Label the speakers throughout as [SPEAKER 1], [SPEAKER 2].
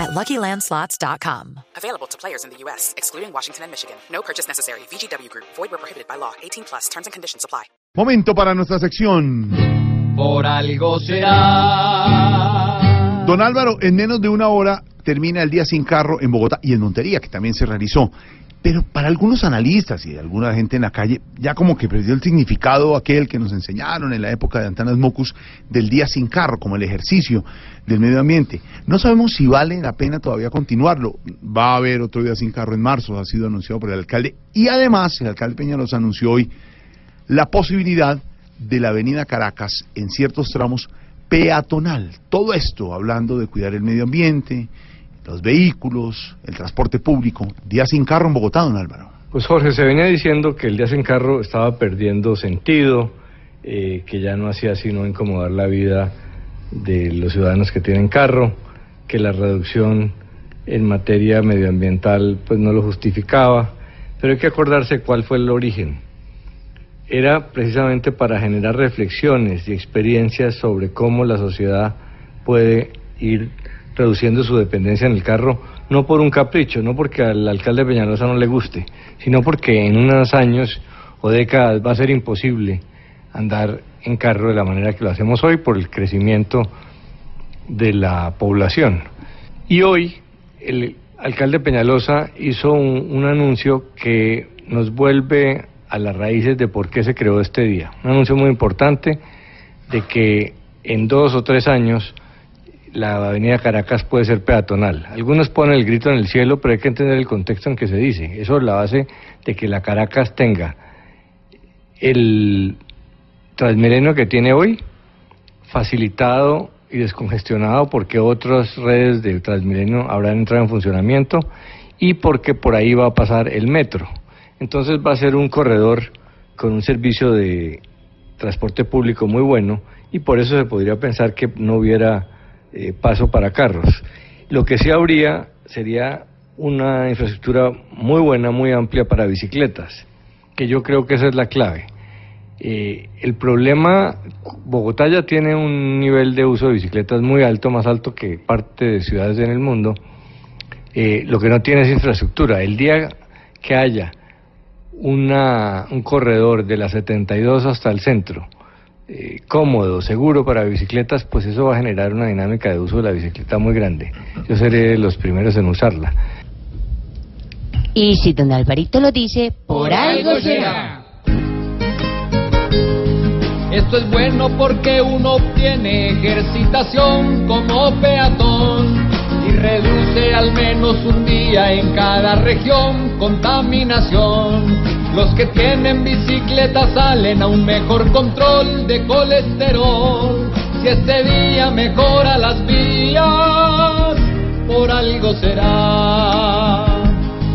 [SPEAKER 1] at LuckyLandSlots.com.
[SPEAKER 2] Available to players in the U.S., excluding Washington and Michigan. No purchase necessary. VGW Group. Void where prohibited by law. 18 plus. Terms and conditions apply.
[SPEAKER 3] Momento para nuestra sección.
[SPEAKER 4] Por algo será.
[SPEAKER 3] Don Álvaro, en menos de una hora termina el día sin carro en Bogotá y en Montería, que también se realizó. Pero para algunos analistas y alguna gente en la calle, ya como que perdió el significado aquel que nos enseñaron en la época de Antanas Mocus del día sin carro, como el ejercicio del medio ambiente. No sabemos si vale la pena todavía continuarlo. Va a haber otro día sin carro en marzo, ha sido anunciado por el alcalde. Y además, el alcalde Peñalos anunció hoy la posibilidad de la avenida Caracas en ciertos tramos peatonal. Todo esto hablando de cuidar el medio ambiente, los vehículos, el transporte público. Día sin carro en Bogotá, don Álvaro.
[SPEAKER 5] Pues Jorge, se venía diciendo que el día sin carro estaba perdiendo sentido, eh, que ya no hacía sino incomodar la vida de los ciudadanos que tienen carro, que la reducción en materia medioambiental pues no lo justificaba, pero hay que acordarse cuál fue el origen. Era precisamente para generar reflexiones y experiencias sobre cómo la sociedad puede ir reduciendo su dependencia en el carro, no por un capricho, no porque al alcalde Peñalosa no le guste, sino porque en unos años o décadas va a ser imposible andar en carro de la manera que lo hacemos hoy por el crecimiento de la población. Y hoy el alcalde Peñalosa hizo un, un anuncio que nos vuelve a las raíces de por qué se creó este día. Un anuncio muy importante de que en dos o tres años la avenida Caracas puede ser peatonal. Algunos ponen el grito en el cielo, pero hay que entender el contexto en que se dice. Eso es la base de que la Caracas tenga el Transmilenio que tiene hoy, facilitado y descongestionado porque otras redes de Transmilenio habrán entrado en funcionamiento y porque por ahí va a pasar el metro. Entonces va a ser un corredor con un servicio de transporte público muy bueno y por eso se podría pensar que no hubiera eh, paso para carros. Lo que sí habría sería una infraestructura muy buena, muy amplia para bicicletas, que yo creo que esa es la clave. Eh, el problema, Bogotá ya tiene un nivel de uso de bicicletas muy alto, más alto que parte de ciudades en el mundo. Eh, lo que no tiene es infraestructura. El día que haya una, un corredor de la 72 hasta el centro, eh, cómodo, seguro para bicicletas, pues eso va a generar una dinámica de uso de la bicicleta muy grande. Yo seré de los primeros en usarla.
[SPEAKER 6] Y si don Alvarito lo dice, por algo será.
[SPEAKER 4] Esto es bueno porque uno obtiene ejercitación como peatón y reduce al menos un día en cada región contaminación. Los que tienen bicicleta salen a un mejor control de colesterol. Si este día mejora las vías, por algo será.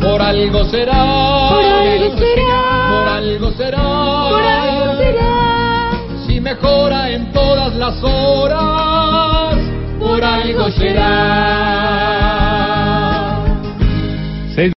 [SPEAKER 4] Por algo será.
[SPEAKER 6] Por algo será.
[SPEAKER 4] Por algo será.
[SPEAKER 6] Por algo será.
[SPEAKER 4] Si mejora en todas las horas, por algo será.